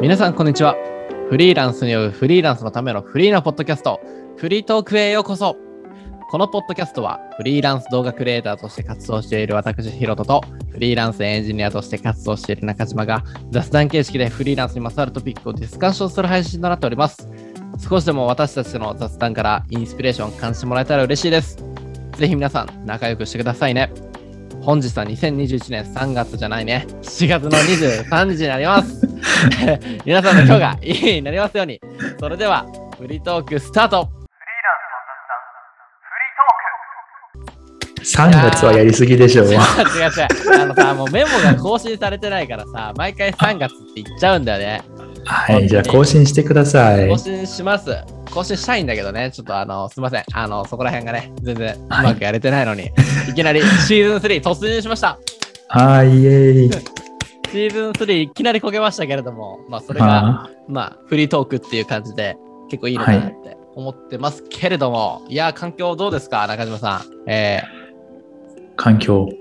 皆さんこんにちは。フリーランスによるフリーランスのためのフリーなポッドキャストフリートークへようこそ。このポッドキャストはフリーランス動画クリエイターとして活動している私ヒロトとフリーランスエンジニアとして活動している中島が雑談形式でフリーランスにまつわるトピックをディスカッションする配信となっております。少しでも私たちの雑談からインスピレーションを感じてもらえたら嬉しいです。ぜひ皆さん仲良くしてくださいね。本日は2021年3月じゃないね。4月の23日になります。皆さんの今日がいい日になりますように。それではフリートークスタート。3月はやりすぎでしょう。違う違う。あのさもうメモが更新されてないからさ毎回3月って言っちゃうんだよね。はい、じゃあ更新してください。更。新します。更新したいんだけどね。ちょっとあのすいません。あのそこら辺がね全然うまくやれてないのに、い、きなりシーズン3突入しました。はい、イエーイ。シーズン3いきなりこけましたけれどもまあそれがあまあ、フリートークっていう感じで結構いいのかなって思ってますけれども、い、やー、環境どうですか、中島さん？えー環境。ー、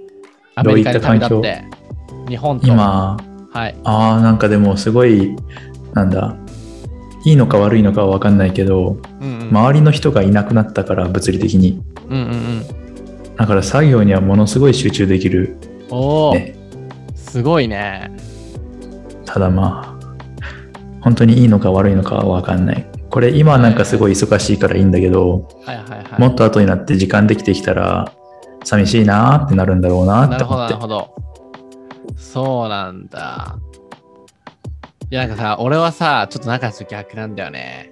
アメリカに旅立どういって、日本と、今、はい、ああ、なんかでもすごい、なんだ、いいのか悪いのかは分かんないけど、うんうん、周りの人がいなくなったから、物理的に。うんうんうん。だから作業にはものすごい集中できる。おお、ねすごいね。ただまあ、本当にいいのか悪いのかは分かんない。これ今はなんかすごい忙しいからいいんだけど、はいはいはい。もっと後になって時間できてきたら、寂しいなーってなるんだろうななるほど、って思ってなる。ほど。そうなんだ。いや、なんかさ、俺はさ、ちょっと中と逆なんだよね。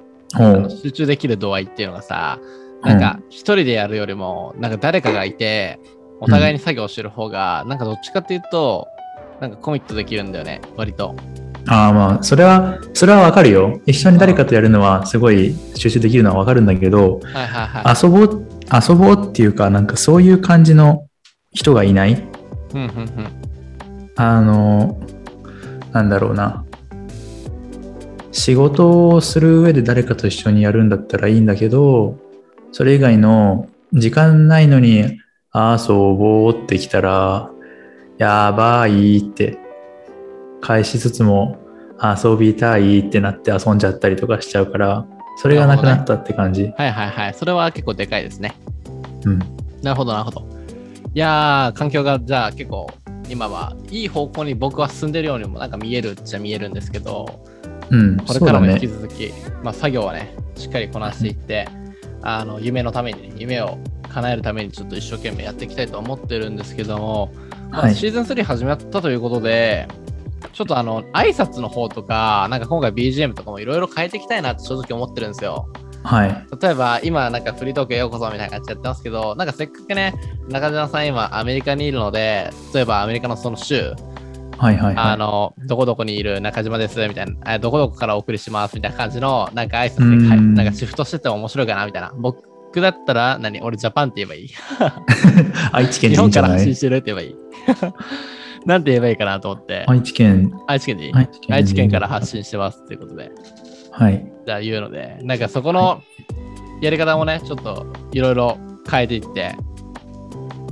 集中できる度合いっていうのがさ、なんか一人でやるよりも、なんか誰かがいて、お互いに作業してる方が、なんかどっちかっていうと、なんかコミットできるんだよね、割と。ああまあ、それは、それはわかるよ。一緒に誰かとやるのはすごい集中できるのはわかるんだけど、はいはいはい。遊ぼう、遊ぼうっていうか、なんかそういう感じの人がいないうんうんうん。あの、なんだろうな。仕事をする上で誰かと一緒にやるんだったらいいんだけど、それ以外の時間ないのに遊ぼうってきたら、やばいって返しつつも遊びたいってなって遊んじゃったりとかしちゃうから、それがなくなったって感じ。はいはいはい。それは結構でかいですね。うん。なるほどなるほど。いやー、環境がじゃあ結構今はいい方向に僕は進んでるようにもなんか見えるっちゃ見えるんですけど、うん、これからも引き。続き、まあ、作業はね、しっかりこなしていって、あの夢のためにね、夢を叶えるためにちょっと一生懸命やっていきたいと思ってるんですけども、まあはいシーズン3始まったということで、ちょっとあの挨拶の方とか、なんか今回 BGM とかもいろいろ変えていきたいなって正直思ってるんですよ。はい。例えば今なんかフリートークへようこそみたいな感じでやってますけど、なんかせっかくね、中島さん今アメリカにいるので、例えばアメリカのその州、はいはいはい。あの、どこどこにいる中島ですみたいな、あどこどこからお送りしますみたいな感じの、なんか挨拶でなんかシフトしてても面白いかなみたいな。僕だったら何、俺ジャパンって言えばいい？愛知県日本から発信してるって言えばいい？なんて言えばいいかなと思って、愛知県、愛知県でいい？愛知県から発信してますっていうことで、はい。じゃあ言うので、なんかそこのやり方もね、ちょっといろいろ変えていって、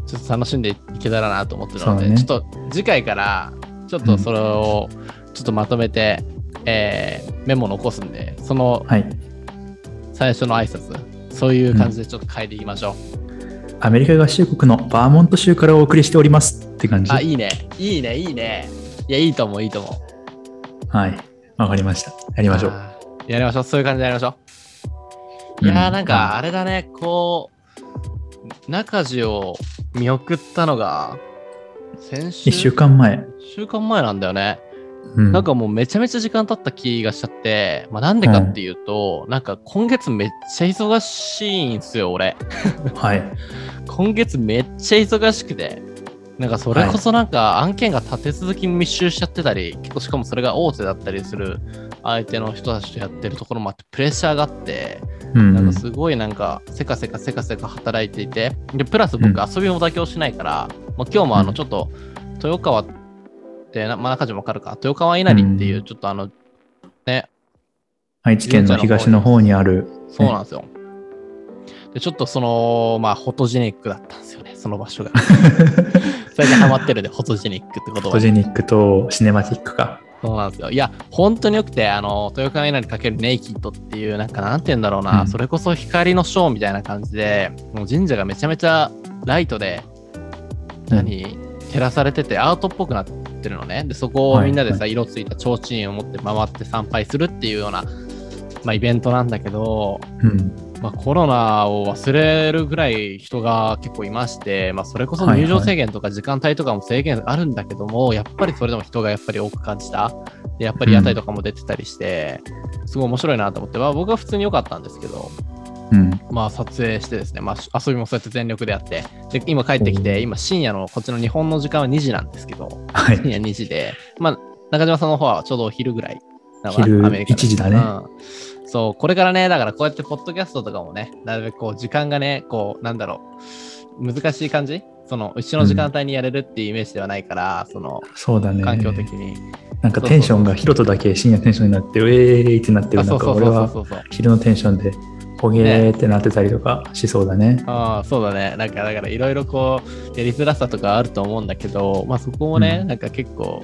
ちょっと楽しんでいけたらなと思ってるので、ね。ちょっと次回から、ちょっとそれをちょっとまとめて、えーメモ残すんで、そのはい。最初の挨拶、そういう感じでちょっと変えていきましょう。アメリカ合衆国のバーモント州からお送りしておりますって感じ。あ、いいね。いいね、いいね。いや、いいと思う、いいと思う。はい。わかりました。やりましょう。やりましょう。そういう感じでやりましょう。いやー、なんか、あれだね、こう、中地を見送ったのが、先週？一週間前。週間前なんだよね。うん、なんかもうめちゃめちゃ時間経った気がしちゃって、まあなんでかっていうと、なんか今月めっちゃ忙しいんすよ、俺。はい。今月めっちゃ忙しくて。なんかそれこそなんか案件が立て続き密集しちゃってたり、結構しかもそれが大手だったりする相手の人たちとやってるところもあってプレッシャーがあって、うんなんかすごいなんかせかせかせかせか働いていて、で、プラス僕うん遊びも妥協しないから、まあ、今日もあうんのちょっと豊川って、なまあ、中島わかるか、豊川稲荷っていううんちょっとあの、ね、愛知県の東の方にある。そうなんですよ。で、ちょっとその、まあ、フォトジェニックだったんですよね、その場所が。最近ハマってるで、フォトジェニックって言葉フォトジェニックとシネマティックか。そうなんですよ。いや、本当によくて、あの、豊川稲荷かけるネイキッドっていう、なんか、なんて言うんだろうな、うんそれこそ光のショーみたいな感じで、もう神社がめちゃめちゃライトで、何、照らされてて、アートっぽくなってるのね。で、そこをみんなでさ、は色ついた提灯を持って回って参拝するっていうような、まあ、イベントなんだけど、うん。まあ、コロナを忘れるぐらい人が結構いまして、まあ、それこそ入場制限とか時間帯とかも制限あるんだけども、やっぱりそれでも人がやっぱり多く感じた。で、やっぱり屋台とかも出てたりして、すごい面白いなと思って、まあ、僕は普通に良かったんですけど、うん。まあ、撮影してですね、まあ、遊びもそうやって全力でやって、で、今帰ってきて、今深夜のこっちの日本の時間は2時なんですけど、はい。深夜2時で、まあ、中島さんの方はちょうどお昼ぐらい。昼アメリカで1時だねうんそう、これからね、だからこうやってポッドキャストとかもね、なるべくこう時間がね、こう、なんだろう、難しい感じ？その、一緒の時間帯にやれるっていうイメージではないから、その、そうだね。環境的に。なんかテンションがヒロトだけ深夜テンションになって、ウェーイってなってあ、る。なそうそうそうそうんか俺は。昼のテンションで、ほげーってなってたりとかしそうだね。ああ、そうだね。なんか、だからいろいろこう、やりづらさとかあると思うんだけど、まあそこもね、うんなんか結構、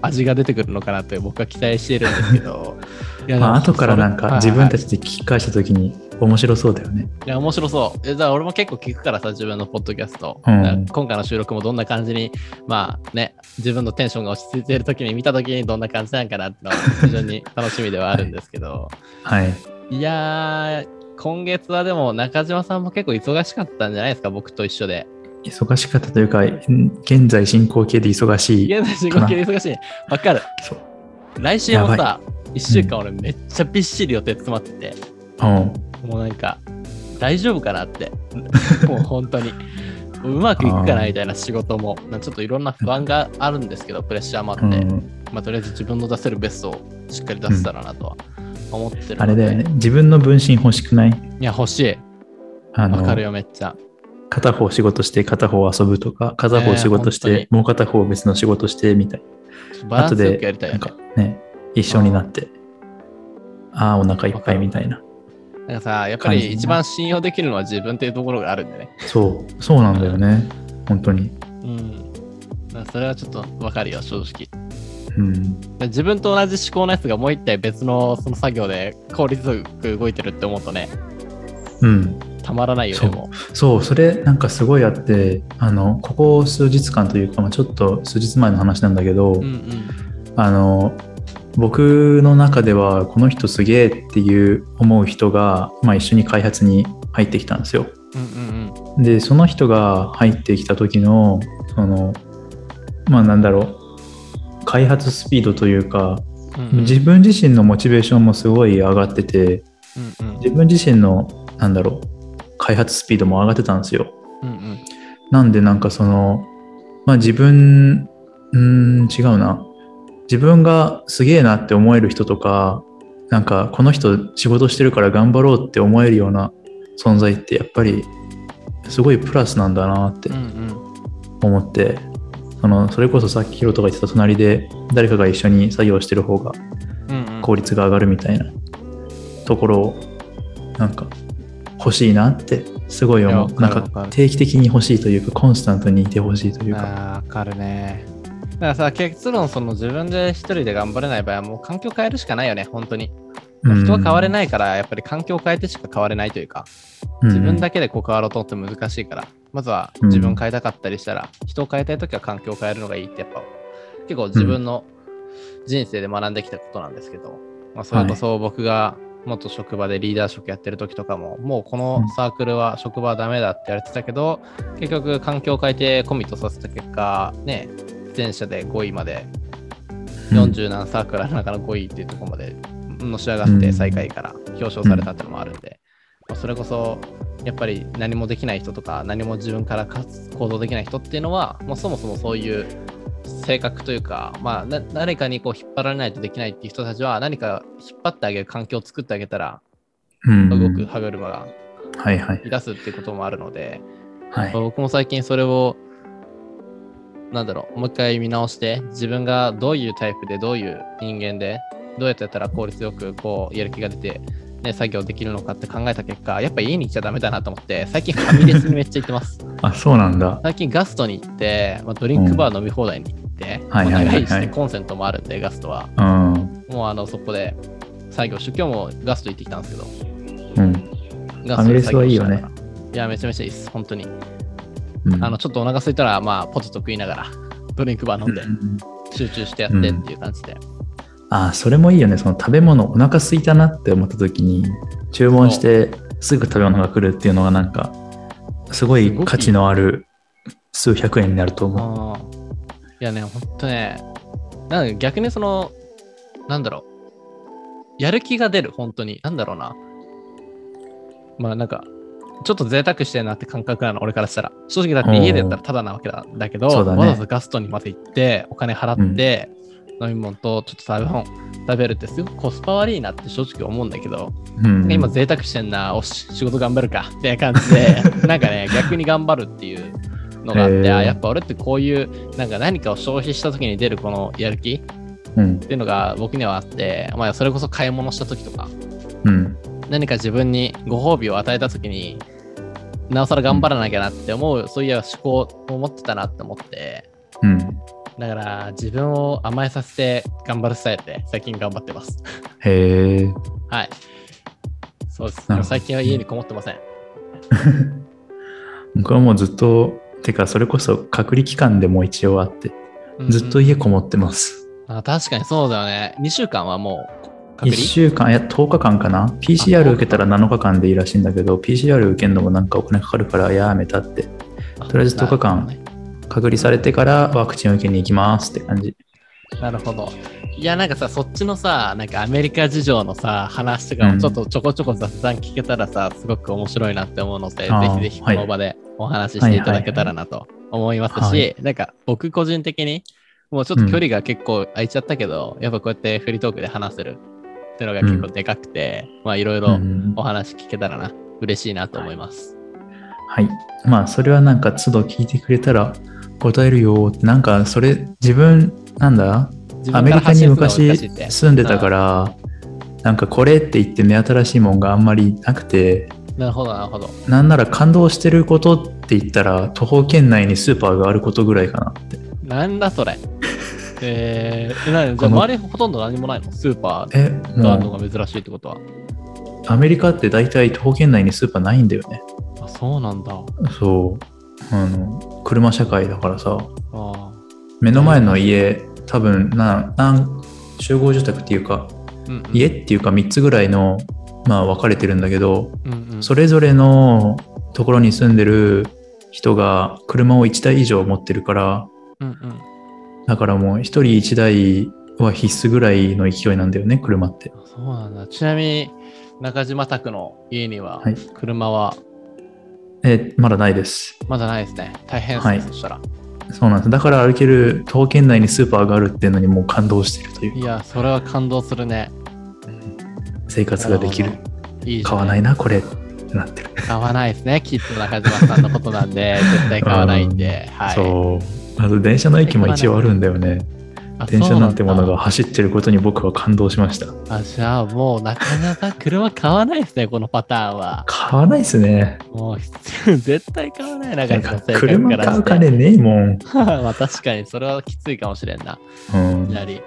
味が出てくるのかなって僕は期待してるんですけど。いやまあ後からなんか自分たち。ちで聞き返したときに面白そうだよね。いや、面白そう。えだから俺も結構聞くからさ、自分のポッドキャスト。うん今回の収録もどんな感じに、まあね、自分のテンションが落ち着いている時に見た時にどんな感じなんかなってのは非常に楽しみではあるんですけど。はい。い、やー、今月はでも中島さんも結構忙しかったんじゃないですか、僕と一緒で。忙しかったというか、ん現在進行形で忙しい。現在仕事系で忙しい。わかる。そう。来週もやさ、1週間俺めっちゃびっしり予定詰まってて、うん。もうなんか、大丈夫かなって。もう本当に。うまくいくかなみたいな仕事も、まあちょっといろんな不安があるんですけど、プレッシャーもあって、うん、まあとりあえず自分の出せるベストをしっかり出せたらなとは思ってるあれだよね。自分の分身欲しくない？いや、欲しい。あのわかるよ、めっちゃ。片方仕事して片方遊ぶとか、片方仕事しねえて、もう片方別の仕事してみたいバランスよ後でくやりたいよねなんか。ね、一緒になって、ああ、お腹いっぱいみたいな。なんかさ、やっぱり一番信用できるのは自分っていうところがあるんでね。そう、そうなんだよね。本当に。うん。それはちょっとわかるよ、正直。うん。自分と同じ思考のやつがもう一体別のその作業で効率よく動いてるって思うとね、うん。たまらないよそうね、もそう、それなんかすごいあって、あの、ここ数日間というか、まあ、ちょっと数日前の話なんだけど、う。うんうん。あの、僕の中ではこの人すげえっていう思う人が、まあ、一緒に開発に入ってきたんですよ。うんうんで、その人が入ってきた時の、その、まあなんだろう、開発スピードというか、うん。うんうん自分自身のモチベーションもすごい上がってて、うんうん自分自身の、なんだろう、開発スピードも上がってたんですよ。うんうんなんでなんかその、まあ自分、うーん、違うな。自分がすげえなって思える人とか、なんかこの人仕事してるから頑張ろうって思えるような存在ってやっぱりすごいプラスなんだなってうんうん思って、そのそれこそさっきヒロトが言ってた隣で誰かが一緒に作業してる方が効率が上がるみたいなところをなんか欲しいなってすごい思う。なんか定期的に欲しいというかコンスタントにいて欲しいというか。あーわかるね。だからさ、結論、その自分で一人で頑張れない場合は、もう環境変えるしかないよね、本当に。まあ人は変われい。ないから、やっぱり環境を変えてしか変われないというか、自分だけでこう変わろうと思っても難しいから、まずは自分変えたかったりしたら、人を変えたいときは環境を変えるのがいいって、やっぱ結構自分の人生で学んできたことなんですけど、まあ、それこそ僕が元職場でリーダー職やってる時とかも、もうこのサークルは職場はダメだって言われてたけど、結局環境を変えてコミットさせた結果、ね、前者で5位まで、40何サークルの中の5位っていうところまでのし上がって最下位から表彰されたってのもあるんで、まあそれこそやっぱり何もできない人とか何も自分から行動できない人っていうのはもうそもそもそういう性格というか、まあ、な誰かにこう引っ張られないとできないっていう人たちは何か引っ張ってあげる環境を作ってあげたらうん動く歯車がはいはい。出すっていうこともあるので、はい。僕も最近それをなんだろうもう一回見直して自分がどういうタイプでどういう人間でどうやってやったら効率よくこうやる気が出て、ね、作業できるのかって考えた結果やっぱ家に行っちゃダメだなと思って最近ファミレスにめっちゃ行ってます あ、そうなんだ。最近ガストに行って、まあ、ドリンクバー飲み放題に行って、はいはいはい長いしはい。コンセントもあるんで、ガストは。うん。もうあのそこで作業して、今日もガスト行ってきたんですけど、うん。ガファミレスはいいよね。いや、めちゃめちゃいいです、本当に。うんあの、ちょっとお腹空いたら、まあ、ポテト食いながら、ドリンクバー飲んでう、ん集中してやってっていう感じで。ああ、それもいいよね。その食べ物、お腹空いたなって思った時に、注文してすぐ食べ物が来るっていうのがなんか、すごい価値のある数百円になると思う。いやね、ほんとね、なんか逆にその、なんだろう、やる気が出る、本当に。なんだろうな。まあなんか、ちょっと贅沢してるなって感覚なの、俺からしたら。正直だって家でやったらタダなわけだだけど、そうだねわざわざガストにまで行って、お金払って、飲み物とちょっと食べ物食べるってすごくコスパ悪いなって正直思うんだけど、うん、今贅沢してんな、おし、仕事頑張るかって感じで、なんかね、逆に頑張るっていうのがあって、あやっぱ俺ってこういう、なんか何かを消費した時に出るこのやる気っうん、ていうのが僕にはあって、まあそれこそ買い物した時とか、うん、何か自分にご褒美を与えた時になおさら頑張らなきゃなって思う、そういう思考を持ってたなって思ってうん。だから自分を甘えさせて頑張るスタイルで最近頑張ってます。へえ。はい。そうです。なるほど。最近は家にこもってません。僕はもうずっと、てか、それこそ隔離期間でも一応あって、ずっとうん。うん家こもってます。あ確かにそうだよね。2週間はもう隔1離週間、いや、10日間かな。PCR 受けたら7日間でいいらしいんだけど、PCR 受けるのもなんかお金かかるからやめたって。とりあえず10日間隔離されてからワクチンを受けに行きますって感じ。なるほど。いや、なんかさ、そっちのさ、なんかアメリカ事情のさ、話とかもちょっとちょこちょこ雑談聞けたらさ、すごく面白いなって思うので、ぜひぜひこの場でお話ししていただけたらなと思いますし、はいなんか僕個人的に、もうちょっと距離が結構空いちゃったけど、やっぱこうやってフリートークで話せるっていうのが結構でかくて、まあいろいろうんお話聞けたらな、嬉しいなと思います。はい。まあ、それはなんか都度聞いてくれたら答えるよって、なんかそれ自分、なんだ？自アメリカに昔住んでたから、なんかこれって言って目新しいもんがあんまりなくて、なるほど、なるほど。なんなら感動してることって言ったら徒歩圏内にスーパーがあることぐらいかなって。なんだそれ。えー、なに？じゃあ周りほとんど何もないの？スーパーえ、があるのもが珍しいってことは。うアメリカって大体徒歩圏内にスーパーないんだよね。あ、そうなんだ。そう。あの、車社会だからさ、あ目の前の家、多分な、なん集合住宅っていうか、ーうんうん、家っていうか3つぐらいの、まあ分かれてるんだけど、うんうん、それぞれのところに住んでる人が車を1台以上持ってるから、うんうん。だからもう1人1台は必須ぐらいの勢いなんだよね、車って。あそうなんだ。ちなみに、中島拓の家にははい、車はえ、まだないです。まだないですね。大変ですね、はいそしたら。そうなんです。だから歩ける徒歩圏内にスーパーがあるっていうのにもう感動してるというか、いや、それは感動するね。生活ができる。いい買わないな、これなってる。買わないですね。きっと中島さんのことなんで、絶対買わないんで。はい。そう。あと電車の駅も一応あるんだよね。あ電車なんてもの。が走ってることに僕は感動しました。あ、じゃあもうなかなか車買わないですね、このパターンは。買わないっすね。もう絶対買わない、中なんか。車買う金ねえもん。まあ確かにそれはきついかもしれんな。うんやり。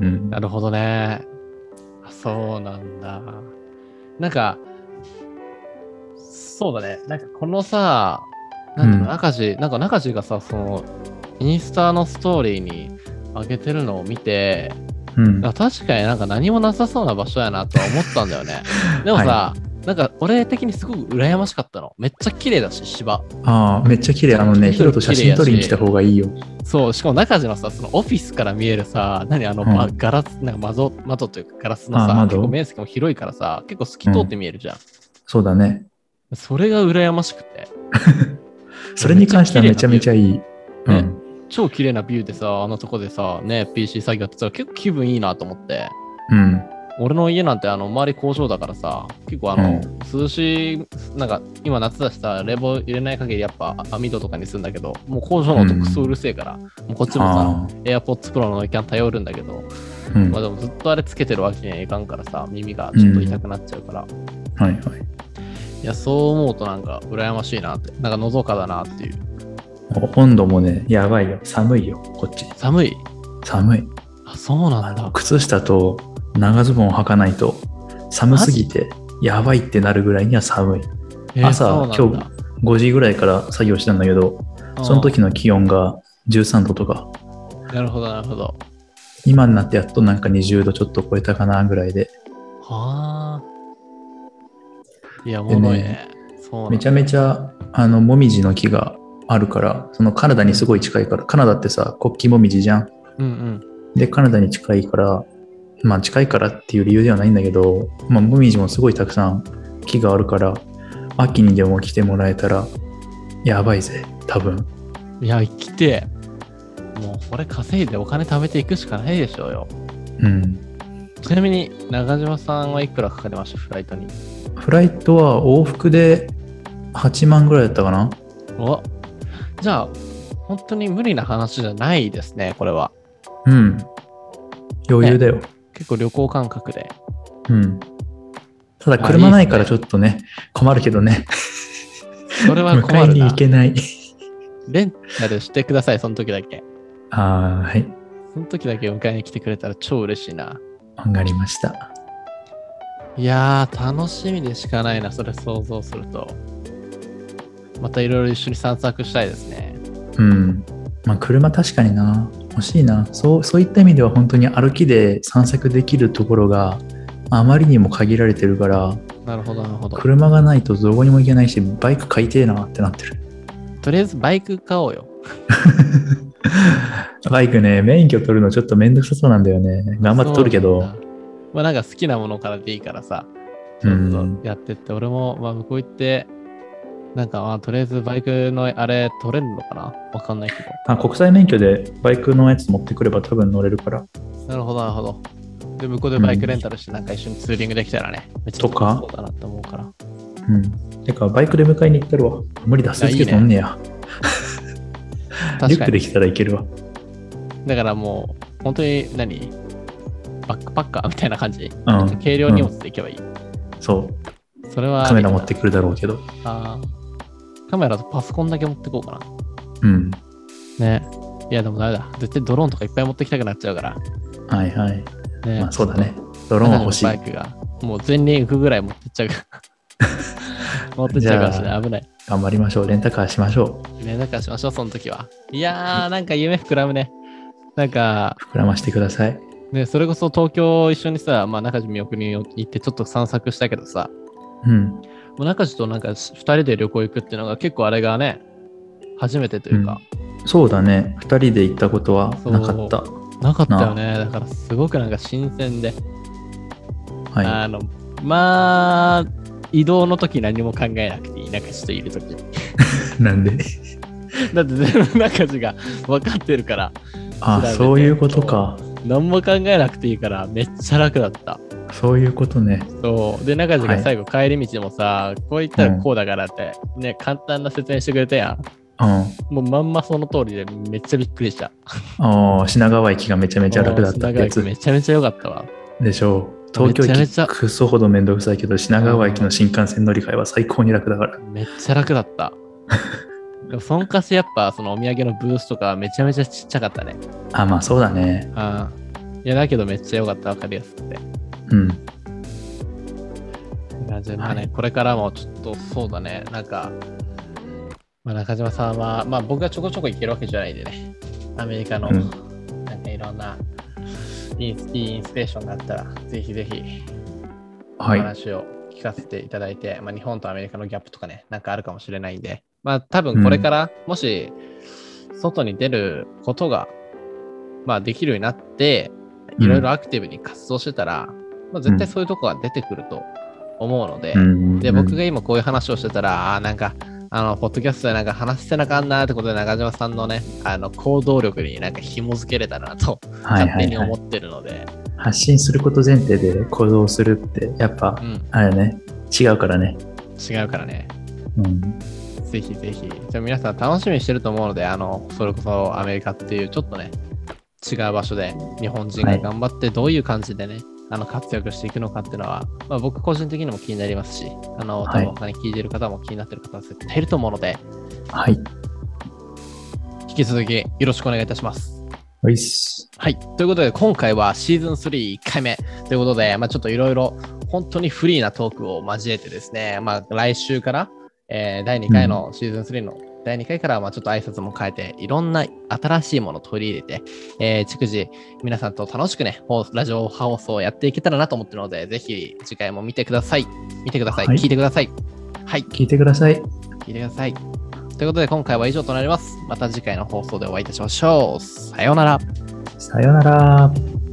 うんなるほどね。あそうなんだ。なんか、そうだね。なんかこのさ、なんだろう、うん中地、なんか中地がさ、その、インスタのストーリーに上げてるのを見て、うんあ確かになんか何もなさそうな場所やなとは思ったんだよね。でもさ、はなんか俺的にすごく羨ましかったの。めっちゃ綺麗だし、芝。ああ、めっちゃ綺麗。あのね、ヒロと写真撮りに来た方がいいよ。そう、しかも中地のさ、そのオフィスから見えるさ、何あの、うんまガラス、なんか窓、窓というかガラスのさ、結構面積も広いからさ、結構透き通って見えるじゃん。そうだね。それが羨ましくて。それに関してはめちゃめちゃいい。うねん。超綺麗なビューでさ、あのとこでさ、ね、PC 作業やってたら結構気分いいなと思って。うん。俺の家なんてあの周り工場だからさ、結構あの、う涼しい、なんか今夏だしさ、冷房入れない限りやっぱ網戸とかにするんだけど、もう工場の音クソうるせえから、もうこっちもさ、あ AirPods Pro のキャン頼るんだけど、あ。うん。まあはでもずっとあれつけてるわけにはいかんからさ、耳がちょっと痛くなっちゃうから、いはい。いや、そう思うとなんか羨ましいなって、なんかのどかだなっていう温度もね、やばいよ。寒いよ、こっち。寒い？寒い。あ、そうなんだ。靴下と長ズボンを履かないと寒すぎてやばいってなるぐらいには寒い。えー朝今日5時ぐらいから作業したんだけど、その時の気温が13度とか、なるほど、なるほど。今になってやっとなんか20度ちょっと超えたかなぐらいで、はあ。いや、おもろいね。そうなんだめちゃめちゃあのもみじの木があるから、そのカナダにすごい近いから、カナダってさ、国旗もみじじゃん。うんうん。で、カナダに近いから、まあ近いからっていう理由ではないんだけど、まあもみじもすごいたくさん木があるから、秋にでも来てもらえたら、やばいぜ、多分。いや、来て、もうこれ稼いでお金貯めていくしかないでしょうよ。うん。ちなみに、中島さんはいくらかかりました、フライトに？フライトは往復で8万ぐらいだったかな？おじゃあ、本当に無理な話じゃないですね、これは。うん。余裕だよ。結構旅行感覚で。うん。ただあ車ないからちょっとね、困るけどね。それは困迎えに行るな。けない。レンタルしてください、その時だけ。あーはい。その時だけ迎えに来てくれたら超嬉しいな。わかりました。いやー、楽しみでしかないな、それ想像すると。またいろいろ一緒に散策したいですね。うん。まあ車確かにな。欲しいな。そう、そういった意味では本当に歩きで散策できるところがあまりにも限られてるから、なるほど、なるほど。車がないとどこにも行けないし、バイク買いてえなってなってる。とりあえずバイク買おうよ。バイクね、免許取るのちょっとめんどくさそうなんだよね。頑張って取るけどまあなんか好きなものからでいいからさ、ちょっとやってって、俺もまあ向こう行って、なんかまあとりあえずバイクのあれ取れるのかな？わかんないけあ国際免許でバイクのやつ持ってくれば多分乗れるから。ど。なるほど、なるほど。で、向こうでバイクレンタルしてなんか一緒にツーリングできたらね、めっちゃとか？そうだなって思うから。うん。てか、バイクで迎えに行ったるわ。無理だ、スーツケース乗んねや。リ。ュックできたらいけるわ。だからもう、本当に何？バックパッカーみたいな感じ？うん軽量荷物で行けばいい。そう。それは。カメラ持ってくるだろうけど。あーカメラとパソコンだけ持ってこうかな。うん。ね。いや、でもダメだ。絶対ドローンとかいっぱい持ってきたくなっちゃうから。はいはい。ね。まあそうだね。ドローンは欲しいバ。イクが。もう全輪浮くぐらい持ってっちゃうから。持ってっちゃうかもしれない。危ない。頑張りましょう。レンタカーしましょね、なんかしましょう、その時は。いやー、なんか夢膨らむね。なんか、う。膨らましてください。ね、それこそ東京一緒にさ、まあ、中地見送りに行ってちょっと散策したけどさ、うん。もう中地となんか2人で旅行行くっていうのが結構あれがね、初めてというか、そうだね。二人で行ったことはなかった。なかったよね。だからすごくなんか新鮮で、はあの、まあ、移動の時何も考えなくていい、中地といる時。い。なんで？だって全部中地が分かってるから、あそういうことか。何も考えなくていいから、めっちゃ楽だった。そういうことね。そう。で、中地が最後帰り道でもさ、こう言ったらうんこうだからって、ね、簡単な説明してくれたやん。うん。もうまんまその通りでめっちゃびっくりした。ああ、品川駅がめちゃめちゃ楽だったってやつめちゃめちゃ良かったわ。でしょう。東京駅めちゃめちゃクソほどめんどくさいけど、品川駅の新幹線乗り換えは最高に楽だから。めっちゃ楽だった。そんかしやっぱそのお土産のブースとかめちゃめちゃちっちゃかったね。あ、まあそうだね。うん。いやだけどめっちゃ良かった。わかりやすくて。うん。感じでまあね、はい。これからもちょっとそうだね、なんか、まあ、中島さんは、まあ僕がちょこちょこ行けるわけじゃないんでね、アメリカの、うん。なんかいろんなインスいいインスピレーションがあったら、ぜひぜひおはい。話を聞かせていただいて、まあ日本とアメリカのギャップとかね、なんかあるかもしれないんで、まあ多分これから、もし外に出ることが、まあできるようになって、いろいろアクティブに活動してたら、まあ絶対そういうとこが出てくると思うので、うんで、僕が今こういう話をしてたら、あーなんか、あの、ポッドキャストでなんか話してなあかんなってことで中島さんのね、あの、行動力になんか紐づけれたらなと、はい勝はいはい手に思ってるので、発信すること前提で行動するって、やっぱう、ん、あれね、違うからね。違うからね。うん。ぜひぜひ。じゃあ皆さん楽しみにしてると思うので、あの、それこそアメリカっていうちょっとね、違う場所で日本人が頑張ってどういう感じでね、あの活躍していくのかっていうのは、まあ、僕個人的にも気になりますし、あの、多はい分他に聞いてる方も気になってる方は絶対いると思うので、はい。引き続きよろしくお願いいたします。おい。はい。ということで、今回はシーズン31回目ということで、まあ、ちょっといろいろ本当にフリーなトークを交えてですね、まあ、来週から、えー第2回のシーズン3の第2回から、まあ、ちょっと挨拶も変えて、いろんな新しいものを取り入れて、えー、逐次皆さんと楽しくね、放ラジオ放送をやっていけたらなと思ってるので、ぜひ次回も見てください。見てください。はい聞いてください。はい。聞いてください。聞いてください。ということで、今回は以上となります。また次回の放送でお会いいたしましょう。さようなら。さようなら。